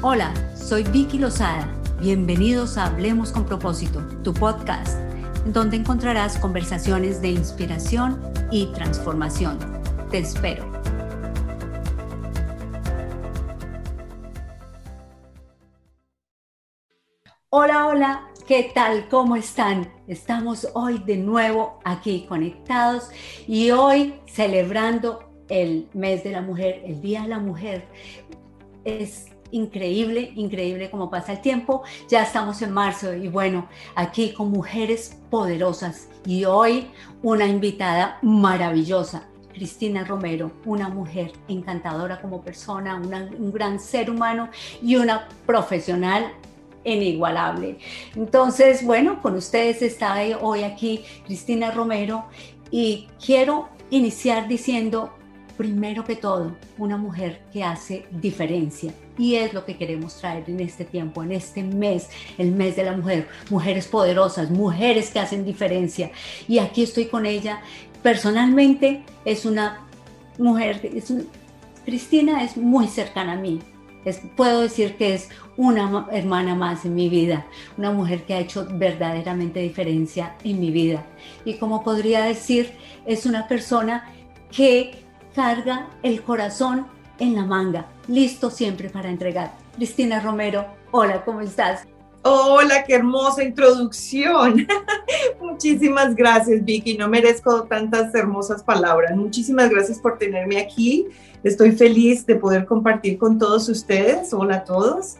Hola, soy Vicky Lozada. Bienvenidos a Hablemos con propósito, tu podcast, donde encontrarás conversaciones de inspiración y transformación. Te espero. Hola, hola, ¿qué tal? ¿Cómo están? Estamos hoy de nuevo aquí conectados y hoy celebrando el mes de la mujer, el Día de la Mujer. Es increíble, increíble cómo pasa el tiempo. Ya estamos en marzo y bueno, aquí con mujeres poderosas y hoy una invitada maravillosa. Cristina Romero, una mujer encantadora como persona, un gran ser humano y una profesional inigualable. Entonces, bueno, con ustedes está hoy aquí Cristina Romero y quiero iniciar diciendo primero que todo, una mujer que hace diferencia. Y es lo que queremos traer en este tiempo, en este mes, el mes de la mujer. Mujeres poderosas, mujeres que hacen diferencia. Y aquí estoy con ella. Personalmente es una mujer, es Cristina es muy cercana a mí. Es, puedo decir que es una hermana más en mi vida, una mujer que ha hecho verdaderamente diferencia en mi vida. Y como podría decir, es una persona que carga el corazón en la manga, listo siempre para entregar. Cristina Romero, hola, ¿cómo estás? Hola, qué hermosa introducción. Muchísimas gracias, Vicky. No merezco tantas hermosas palabras. Muchísimas gracias por tenerme aquí. Estoy feliz de poder compartir con todos ustedes. Hola a todos.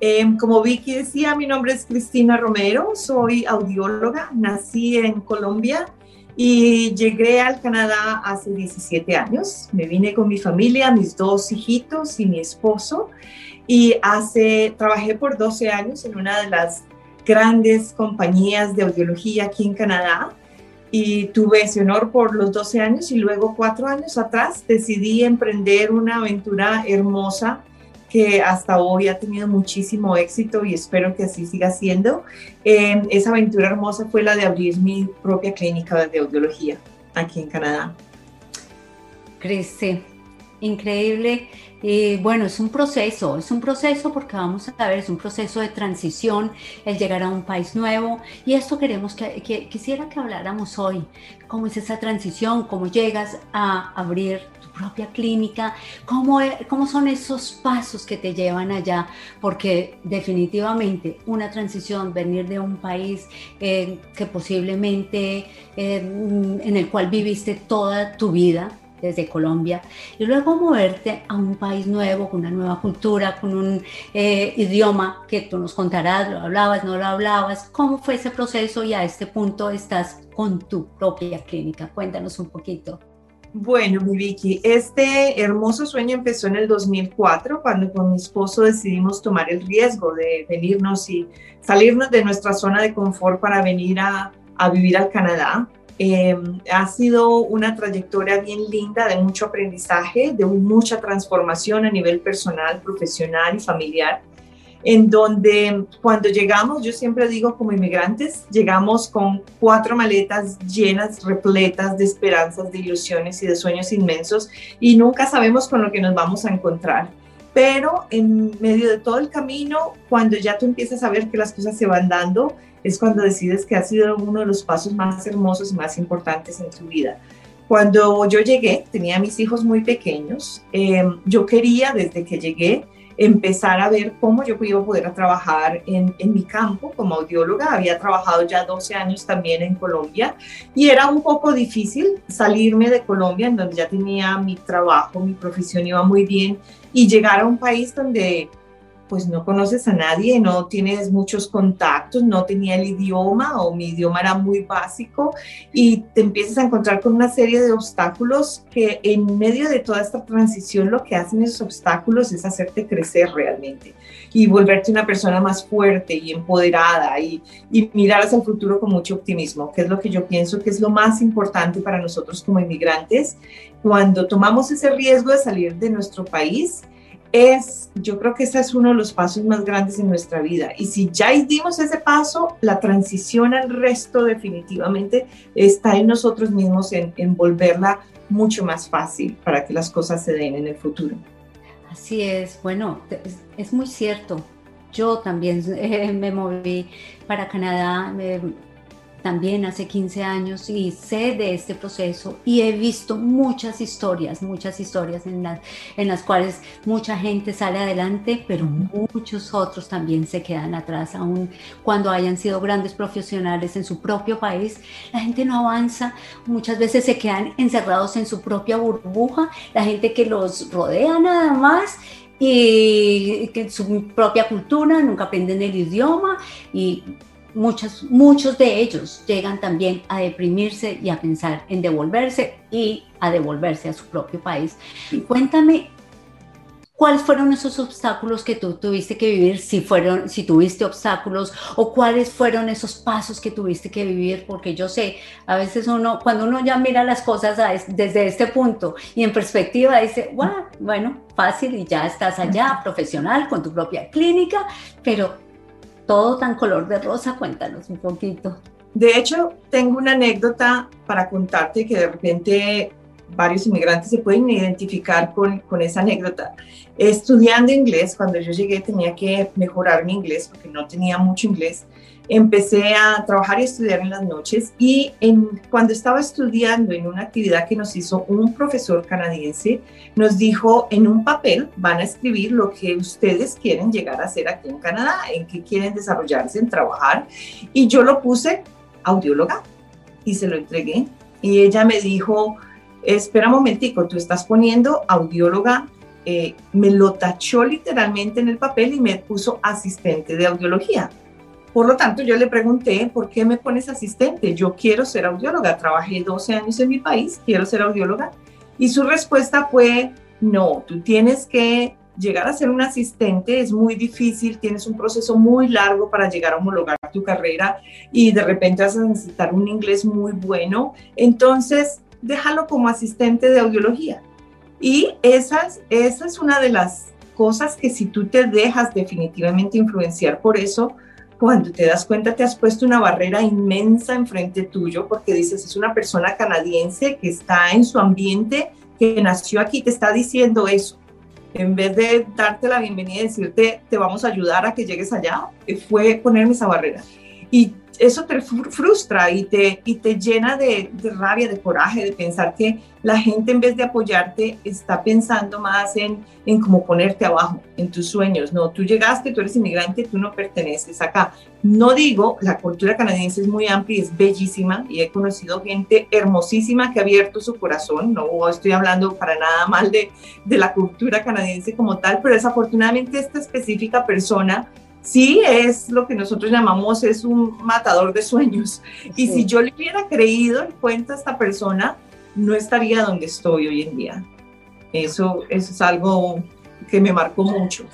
Em, como Vicky decía, mi nombre es Cristina Romero, soy audióloga, nací en Colombia y llegué al Canadá hace 17 años. Me vine con mi familia, mis dos hijitos y mi esposo. Y hace, trabajé por 12 años en una de las grandes compañías de audiología aquí en Canadá. Y tuve ese honor por los 12 años y luego cuatro años atrás decidí emprender una aventura hermosa que hasta hoy ha tenido muchísimo éxito y espero que así siga siendo. Eh, esa aventura hermosa fue la de abrir mi propia clínica de audiología aquí en Canadá. Cristi, increíble. Y bueno, es un proceso, es un proceso porque vamos a ver, es un proceso de transición, el llegar a un país nuevo. Y esto queremos que, quisiera que habláramos hoy, cómo es esa transición, cómo llegas a abrir propia clínica, ¿cómo, e, son esos pasos que te llevan allá, porque definitivamente una transición, venir de un país eh, que posiblemente eh, en el cual viviste toda tu vida, desde Colombia y luego moverte a un país nuevo, con una nueva cultura, con un eh, idioma que tú nos contarás, lo hablabas, no lo hablabas, cómo fue ese proceso y a este punto estás con tu propia clínica. Cuéntanos un poquito. Bueno, mi Vicky, este hermoso sueño empezó en el 2004 cuando con mi esposo decidimos tomar el riesgo de venirnos y salirnos de nuestra zona de confort para venir a, vivir al Canadá. Em, ha sido una trayectoria bien linda de mucho aprendizaje, de mucha transformación a nivel personal, profesional y familiar en donde cuando llegamos, yo siempre digo como inmigrantes, llegamos con cuatro maletas llenas, repletas de esperanzas, de ilusiones y de sueños inmensos y nunca sabemos con lo que nos vamos a encontrar. Pero en medio de todo el camino, cuando ya tú empiezas a ver que las cosas se van dando, es cuando decides que ha sido uno de los pasos más hermosos y más importantes en tu vida. Cuando yo llegué, tenía mis hijos muy pequeños, eh, yo quería desde que llegué empezar a ver cómo yo iba a poder trabajar en, en, mi campo como audióloga. Había trabajado ya 12 años también en Colombia y era un poco difícil salirme de Colombia, en donde ya tenía mi trabajo, mi profesión iba muy bien, y llegar a un país donde pues no conoces a nadie, no tienes muchos contactos, no tenía el idioma o mi idioma era muy básico y te empiezas a encontrar con una serie de obstáculos que en medio de toda esta transición lo que hacen esos obstáculos es hacerte crecer realmente y volverte una persona más fuerte y empoderada y, y mirar hacia el futuro con mucho optimismo, que es lo que yo pienso que es lo más importante para nosotros como inmigrantes. Cuando tomamos ese riesgo de salir de nuestro país, es, yo creo que ese es uno de los pasos más grandes en nuestra vida. Y si ya dimos ese paso, la transición al resto definitivamente está en nosotros mismos, en, en volverla mucho más fácil para que las cosas se den en el futuro. Así es, bueno, es, muy cierto. Yo también eh, me moví para Canadá, también hace 15 años y sé de este proceso y he visto muchas historias, muchas historias en, en las cuales mucha gente sale adelante, pero muchos otros también se quedan atrás, aún cuando hayan sido grandes profesionales en su propio país, la gente no avanza, muchas veces se quedan encerrados en su propia burbuja, la gente que los rodea nada más y que su propia cultura, nunca aprenden el idioma y muchos, muchos de ellos llegan también a deprimirse y a pensar en devolverse y a devolverse a su propio país. Cuéntame, ¿cuáles fueron esos obstáculos que tú tuviste que vivir, si, fueron, si tuviste obstáculos, o cuáles fueron esos pasos que tuviste que vivir? Porque yo sé, a veces uno, cuando uno ya mira las cosas desde este punto y en perspectiva dice, bueno, fácil y ya estás allá, profesional, con tu propia clínica, pero todo tan color de rosa? Cuéntanos un poquito. De hecho, tengo una anécdota para contarte que de repente varios inmigrantes se pueden identificar con, con esa anécdota. Estudiando inglés, cuando yo llegué tenía que mejorar mi inglés porque no tenía mucho inglés empecé a trabajar y estudiar en las noches y en, cuando estaba estudiando en una actividad que nos hizo un profesor canadiense, nos dijo en un papel van a escribir lo que ustedes quieren llegar a hacer aquí en Canadá, en qué quieren desarrollarse, en trabajar. Y yo lo puse audióloga y se lo entregué. Y ella me dijo, espera un momentico, tú estás poniendo audióloga eh, me lo tachó literalmente en el papel y me puso asistente de audiología. Por lo tanto, yo le pregunté, ¿por qué me pones asistente? Yo quiero ser audióloga, trabajé 12 años en mi país, quiero ser audióloga. Y su respuesta fue, no, tú tienes que llegar a ser un asistente, es muy difícil, tienes un proceso muy largo para llegar a homologar tu carrera y de repente vas a necesitar un inglés muy bueno. Entonces, déjalo como asistente de audiología. Y esa es una de las cosas que si tú te dejas definitivamente influenciar por eso, cuando te das cuenta te has puesto una barrera inmensa enfrente tuyo porque dices, es una persona canadiense que está en su ambiente, que nació aquí, te está diciendo eso. En vez de darte la bienvenida y decirte, te vamos a ayudar a que llegues allá, fue ponerme esa barrera. Y eso te frustra y te, y te llena de, rabia, de coraje, de pensar que la gente en vez de apoyarte está pensando más en, en cómo ponerte abajo, en tus sueños. No, tú llegaste, tú eres inmigrante, tú no perteneces acá. No digo, la cultura canadiense es muy amplia y es bellísima y he conocido gente hermosísima que ha abierto su corazón. No estoy hablando para nada mal de, de la cultura canadiense como tal, pero desafortunadamente esta específica persona sí es lo que nosotros llamamos es un matador de sueños. Y si yo le hubiera creído el cuento a esta persona, no estaría donde estoy hoy en día. Eso, eso es algo que me marcó mucho.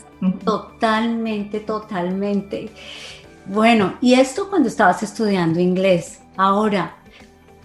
Totalmente, totalmente. Bueno, y esto cuando estabas estudiando inglés. Ahora,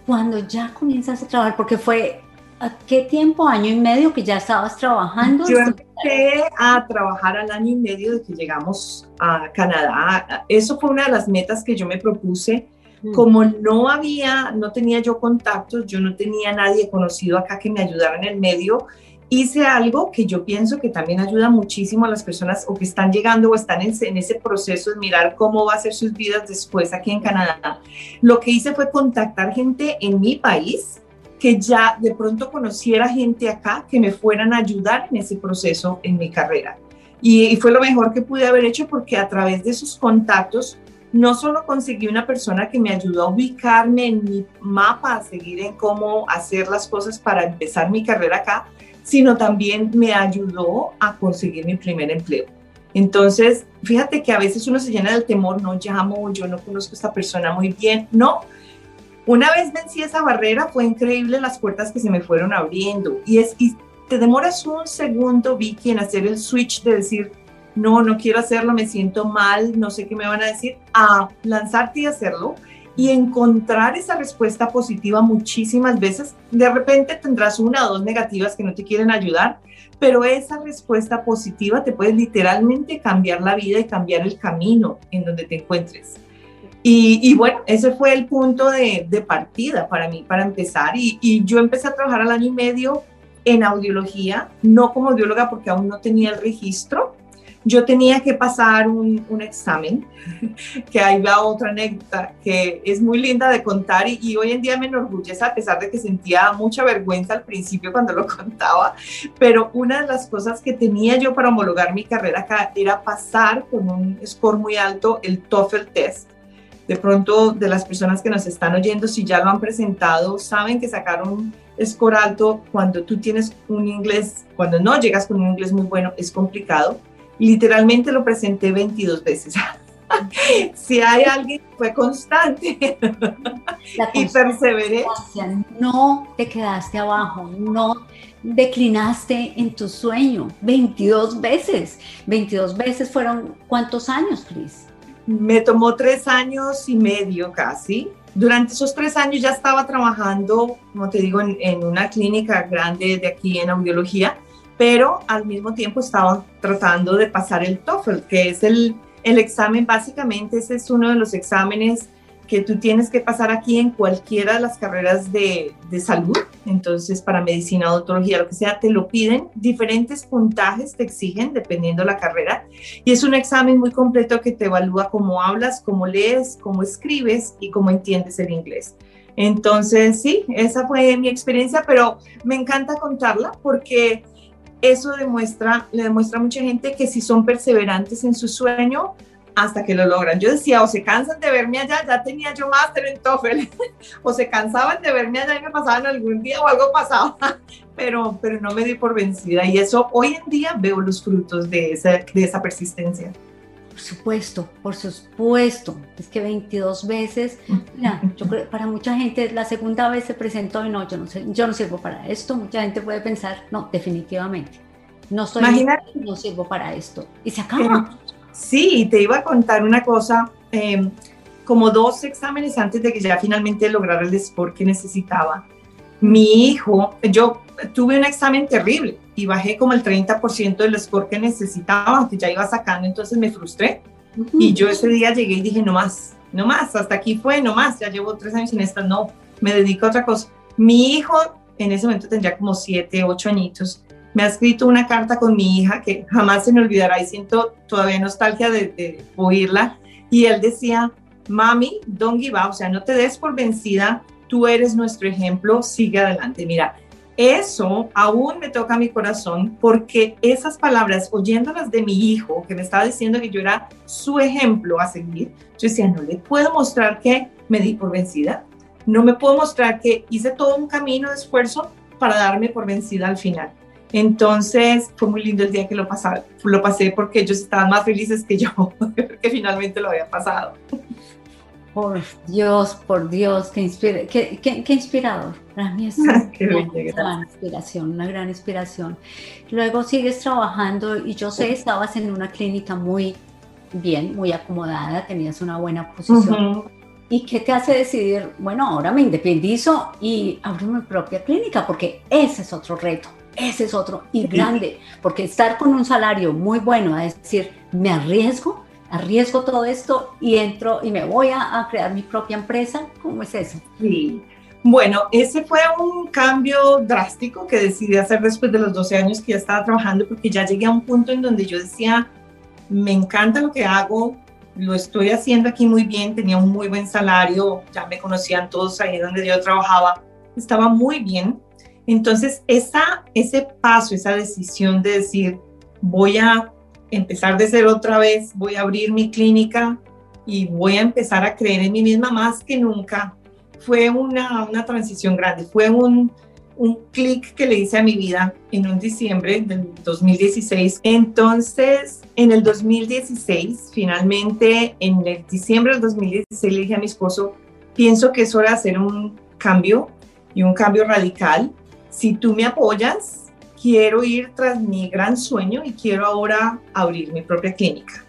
cuando ya comienzas a trabajar, porque fue ¿A qué tiempo, año y medio que ya estabas trabajando? Yo empecé a trabajar al año y medio de que llegamos a Canadá. Eso fue una de las metas que yo me propuse. Mm. Como no había, no tenía yo contactos, yo no tenía nadie conocido acá que me ayudara en el medio, hice algo que yo pienso que también ayuda muchísimo a las personas o que están llegando o están en, en, ese proceso de mirar cómo va a ser sus vidas después aquí en Canadá. Lo que hice fue contactar gente en mi país que ya de pronto conociera gente acá que me fueran a ayudar en ese proceso en mi carrera. Y, fue lo mejor que pude haber hecho porque a través de esos contactos no solo conseguí una persona que me ayudó a ubicarme en mi mapa, a seguir en cómo hacer las cosas para empezar mi carrera acá, sino también me ayudó a conseguir mi primer empleo. Entonces, fíjate que a veces uno se llena del temor, no llamo, yo no conozco a esta persona muy bien, no, una vez vencí esa barrera, fue increíble las puertas que se me fueron abriendo. Y, es, y te demoras un segundo, Vicky, en hacer el switch de decir, no, no quiero hacerlo, me siento mal, no sé qué me van a decir, a lanzarte y hacerlo y encontrar esa respuesta positiva muchísimas veces. De repente tendrás una o dos negativas que no te quieren ayudar, pero esa respuesta positiva te puede literalmente cambiar la vida y cambiar el camino en donde te encuentres. Y, bueno, ese fue el punto de, partida para mí, para empezar. Y, yo empecé a trabajar al año y medio en audiología, no como audióloga porque aún no tenía el registro, yo tenía que pasar un, un, examen, que ahí va otra anécdota que es muy linda de contar y, y, hoy en día me enorgullece a pesar de que sentía mucha vergüenza al principio cuando lo contaba, pero una de las cosas que tenía yo para homologar mi carrera acá era pasar con un score muy alto el TOEFL test. De pronto, de las personas que nos están oyendo, si ya lo han presentado, saben que sacaron score alto cuando tú tienes un inglés, cuando no llegas con un inglés muy bueno, es complicado literalmente lo presenté 22 veces. si hay alguien que fue constante y perseveré. No te quedaste abajo, no declinaste en tu sueño 22 veces. 22 veces fueron cuántos años, Cris? Me tomó tres años y medio casi. Durante esos tres años ya estaba trabajando, como te digo, en, una clínica grande de aquí en audiología pero al mismo tiempo estaba tratando de pasar el TOEFL, que es el, el examen, básicamente ese es uno de los exámenes que tú tienes que pasar aquí en cualquiera de las carreras de, de, salud, entonces para medicina, odontología, lo que sea, te lo piden, diferentes puntajes te exigen dependiendo la carrera y es un examen muy completo que te evalúa cómo hablas, cómo lees, cómo escribes y cómo entiendes el inglés. Entonces, sí, esa fue mi experiencia, pero me encanta contarla porque eso demuestra, le demuestra a mucha gente que si son perseverantes en su sueño, hasta que lo logran. Yo decía, o se cansan de verme allá, ya tenía yo máster en TOEFL, o se cansaban de verme allá y me pasaban algún día o algo pasaba, pero, pero no me di por vencida. Y eso hoy en día veo los frutos de esa, de esa persistencia. Por supuesto, por supuesto. Es que 22 veces, mira, yo creo, para mucha gente la segunda vez se presentó y no, yo no sé, yo no sirvo para esto. Mucha gente puede pensar, no, definitivamente, no soy, no sirvo para esto. Y se acaba. Sí, te iba a contar una cosa. Eh, como dos exámenes antes de que ya finalmente lograra el score que necesitaba, mi hijo, yo tuve un examen terrible y bajé como el 30% del score que necesitaba, que ya iba sacando, entonces me frustré. Y yo ese día llegué y dije, no más, no más, hasta aquí fue, no más, ya llevo tres años en esta, no, me dedico a otra cosa. Mi hijo en ese momento tendría como siete, ocho añitos, me ha escrito una carta con mi hija que jamás se me olvidará y siento todavía nostalgia de, de oírla. Y él decía, mami, don't give up, o sea, no te des por vencida, tú eres nuestro ejemplo, sigue adelante. Mira, eso aún me toca mi corazón porque esas palabras, oyéndolas de mi hijo, que me estaba diciendo que yo era su ejemplo a seguir, yo decía, no le puedo mostrar que me di por vencida, no me puedo mostrar que hice todo un camino de esfuerzo para darme por vencida al final. Entonces fue muy lindo el día que lo, pasé, lo pasé porque ellos estaban más felices que yo, que finalmente lo había pasado. Por Dios, por Dios, qué, inspira, qué, qué, qué inspirador. Para mí es una, gran inspiración, una gran inspiración. Luego sigues trabajando y yo sé, estabas en una clínica muy bien, muy acomodada, tenías una buena posición. ¿Y qué te hace decidir, bueno, ahora me independizo y abro mi propia clínica? Porque ese es otro reto, ese es otro y grande, porque estar con un salario muy bueno, es decir, me arriesgo, arriesgo todo esto y entro y me voy a, crear mi propia empresa? ¿Cómo es eso? Sí. Bueno, ese fue un cambio drástico que decidí hacer después de los 12 años que ya estaba trabajando porque ya llegué a un punto en donde yo decía, me encanta lo que hago, lo estoy haciendo aquí muy bien, tenía un muy buen salario, ya me conocían todos ahí donde yo trabajaba, estaba muy bien. Entonces, esa, ese paso, esa decisión de decir, voy a empezar de ser otra vez, voy a abrir mi clínica y voy a empezar a creer en mí misma más que nunca. Fue una, una transición grande, fue un, un clic que le hice a mi vida en un diciembre del 2016. Entonces, en el 2016, finalmente, en el diciembre del 2016, le dije a mi esposo, pienso que es hora de hacer un cambio y un cambio radical. Si tú me apoyas, quiero ir tras mi gran sueño y quiero ahora abrir mi propia clínica.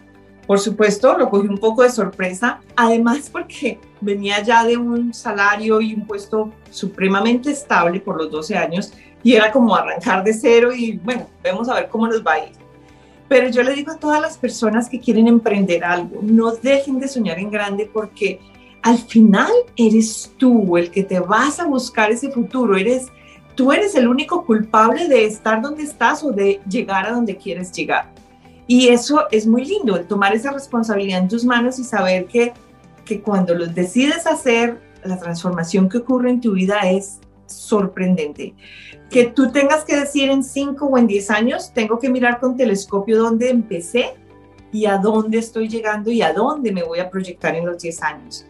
Por supuesto, lo cogí un poco de sorpresa, además porque venía ya de un salario y un puesto supremamente estable por los 12 años y era como arrancar de cero y bueno, vamos a ver cómo nos va a ir. Pero yo le digo a todas las personas que quieren emprender algo, no dejen de soñar en grande porque al final eres tú el que te vas a buscar ese futuro, eres tú eres el único culpable de estar donde estás o de llegar a donde quieres llegar. Y eso es muy lindo, el tomar esa responsabilidad en tus manos y saber que, que cuando lo decides hacer, la transformación que ocurre en tu vida es sorprendente. Que tú tengas que decir en 5 o en 10 años, tengo que mirar con telescopio dónde empecé y a dónde estoy llegando y a dónde me voy a proyectar en los 10 años.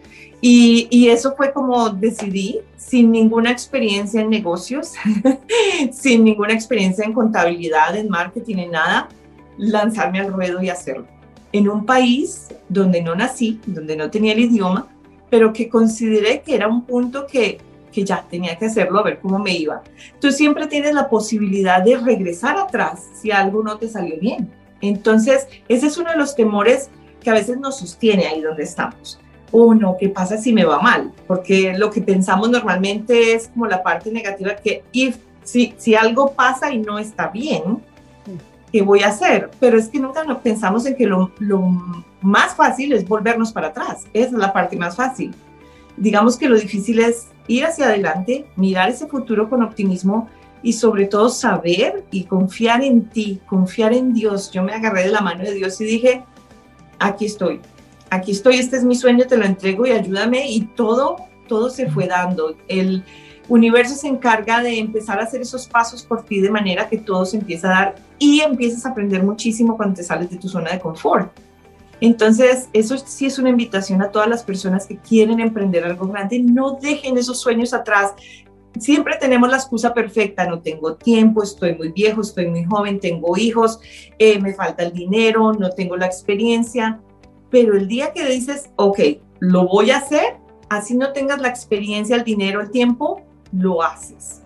Y, eso fue como decidí, sin ninguna experiencia en negocios, sin ninguna experiencia en contabilidad, en marketing, nada, lanzarme al ruedo y hacerlo. En un país donde no nací, donde no tenía el idioma, pero que consideré que era un punto que, que ya tenía que hacerlo, a ver cómo me iba. Tú siempre tienes la posibilidad de regresar atrás si algo no te salió bien. Entonces, ese es uno de los temores que a veces nos sostiene ahí donde estamos. O no, ¿qué pasa si me va mal? Porque lo que pensamos normalmente es como la parte negativa que if, si, si algo pasa y no está bien, ¿qué voy a hacer? Pero es que nunca pensamos en que lo, lo más fácil es volvernos para atrás. Esa es la parte más fácil. Digamos que lo difícil es ir hacia adelante, mirar ese futuro con optimismo y sobre todo saber y confiar en ti, confiar en Dios. Yo me agarré de la mano de Dios y dije, aquí estoy, aquí estoy, este es mi sueño, te lo entrego y ayúdame y todo, todo se fue dando. El universo se encarga de empezar a hacer esos pasos por ti de manera que todo se empieza a dar y empiezas a aprender muchísimo cuando te sales de tu zona de confort. Entonces, eso sí es una invitación a todas las personas que quieren emprender algo grande. No dejen esos sueños atrás siempre tenemos la excusa perfecta, no tengo tiempo, estoy muy viejo, estoy muy joven, tengo hijos, eh, me falta el dinero, no tengo la experiencia, pero el día que dices, ok, lo voy a hacer, así no tengas la experiencia, el dinero, el tiempo, lo haces.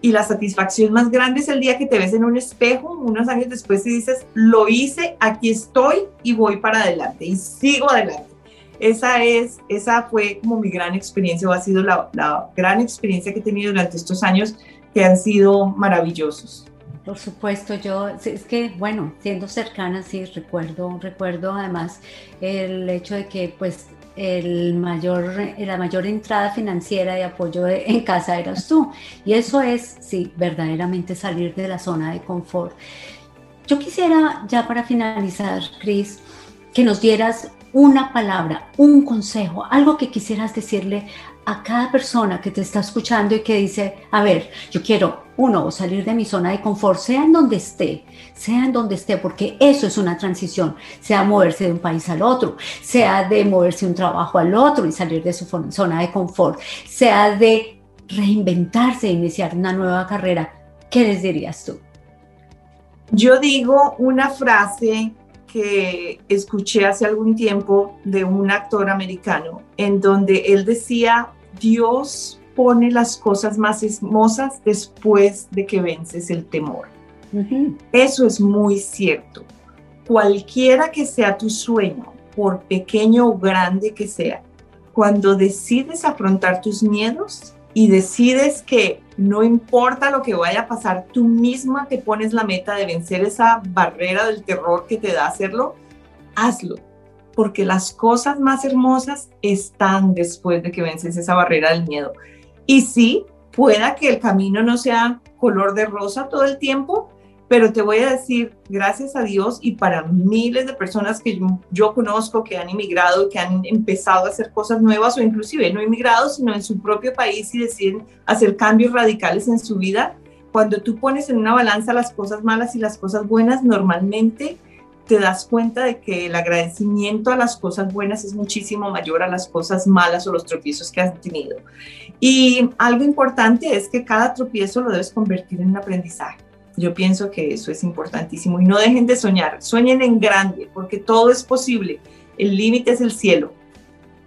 Y la satisfacción más grande es el día que te ves en un espejo unos años después y dices, lo hice, aquí estoy y voy para adelante y sigo adelante esa es, esa fue como mi gran experiencia o ha sido la, la gran experiencia que he tenido durante estos años que han sido maravillosos. Por supuesto, yo es que bueno, siendo cercana sí recuerdo, recuerdo además el hecho de que pues el mayor, la mayor entrada financiera de apoyo en casa eras tú y eso es sí verdaderamente salir de la zona de confort. Yo quisiera ya para finalizar, Cris, que nos dieras una palabra, un consejo, algo que quisieras decirle a cada persona que te está escuchando y que dice, a ver, yo quiero, uno, salir de mi zona de confort, sea en donde esté, sea en donde esté, porque eso es una transición, sea moverse de un país al otro, sea de moverse de un trabajo al otro y salir de su zona de confort, sea de reinventarse e iniciar una nueva carrera. ¿Qué les dirías tú? Yo digo una frase que escuché hace algún tiempo de un actor americano, en donde él decía, Dios pone las cosas más hermosas después de que vences el temor. Eso es muy cierto. Cualquiera que sea tu sueño, por pequeño o grande que sea, cuando decides afrontar tus miedos y decides que no importa lo que vaya a pasar, tú misma te pones la meta de vencer esa barrera del terror que te da hacerlo, hazlo, porque las cosas más hermosas están después de que vences esa barrera del miedo. Y sí, pueda que el camino no sea color de rosa todo el tiempo, pero te voy a decir, gracias a Dios y para miles de personas que yo, conozco que han inmigrado, que han empezado a hacer cosas nuevas o inclusive no inmigrado, sino en su propio país y deciden hacer cambios radicales en su vida, cuando tú pones en una balanza las cosas malas y las cosas buenas, normalmente te das cuenta de que el agradecimiento a las cosas buenas es muchísimo mayor a las cosas malas o los tropiezos que has tenido. Y algo importante es que cada tropiezo lo debes convertir en un aprendizaje. Yo pienso que eso es importantísimo y no dejen de soñar, sueñen en grande porque todo es posible, el límite es el cielo.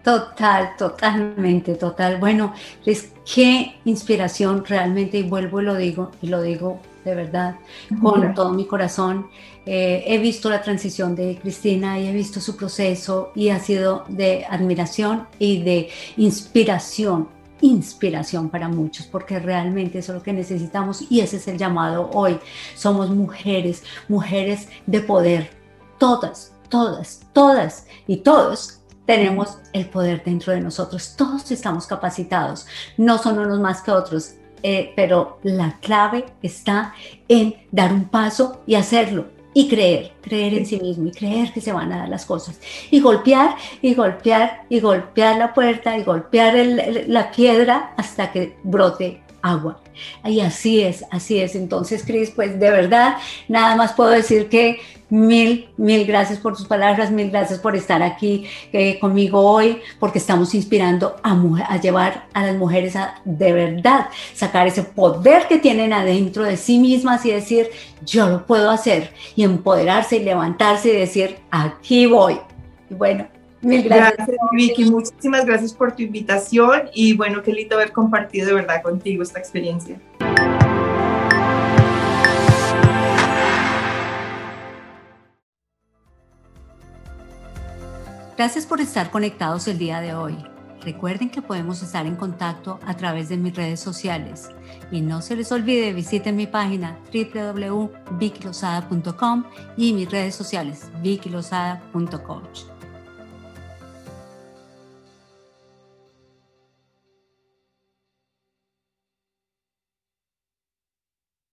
Total, totalmente, total. Bueno, Liz, qué inspiración realmente, y vuelvo y lo digo, y lo digo de verdad, con todo mi corazón. Eh, he visto la transición de Cristina y he visto su proceso y ha sido de admiración y de inspiración inspiración para muchos, porque realmente eso es lo que necesitamos y ese es el llamado hoy. Somos mujeres, mujeres de poder, todas, todas, todas y todos tenemos el poder dentro de nosotros, todos estamos capacitados, no son unos más que otros, eh, pero la clave está en dar un paso y hacerlo y creer, creer en sí mismo y creer que se van a dar las cosas. Y golpear y golpear y golpear la puerta y golpear la piedra hasta que brote agua. Y así es, así es. Entonces, Cris, pues de verdad, nada más puedo decir que mil, mil gracias por tus palabras, mil gracias por estar aquí eh, conmigo hoy, porque estamos inspirando a, a llevar a las mujeres a de verdad sacar ese poder que tienen adentro de sí mismas y decir, yo lo puedo hacer, y empoderarse y levantarse y decir, aquí voy. Y bueno, Mil gracias. Gracias, Vicky. Muchísimas gracias por tu invitación y bueno, qué lindo haber compartido de verdad contigo esta experiencia. Gracias por estar conectados el día de hoy. Recuerden que podemos estar en contacto a través de mis redes sociales. Y no se les olvide, visiten mi página www.vicilosada.com y mis redes sociales, vicilosada.coach.